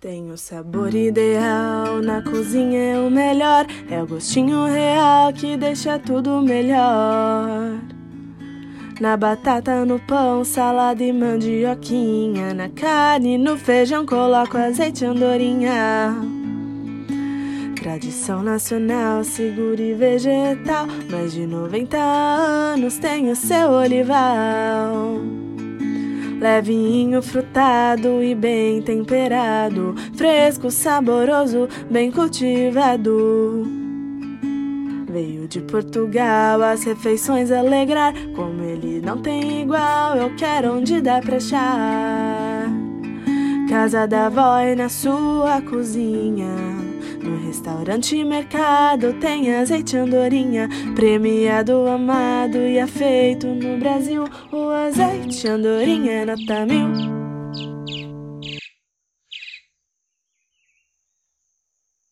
Tem o sabor ideal, na cozinha é o melhor. É o gostinho real que deixa tudo melhor. Na batata, no pão, salada e mandioquinha. Na carne, no feijão, coloco azeite andorinha. Tradição nacional, segura e vegetal. Mais de 90 anos tem o seu olival. Levinho, frutado e bem temperado. Fresco, saboroso, bem cultivado. Veio de Portugal as refeições alegrar. Como ele não tem igual, eu quero onde dá pra achar. Casa da avó e na sua cozinha. No restaurante mercado tem azeite andorinha, premiado, amado e afeito no Brasil. O azeite andorinha é nota mil.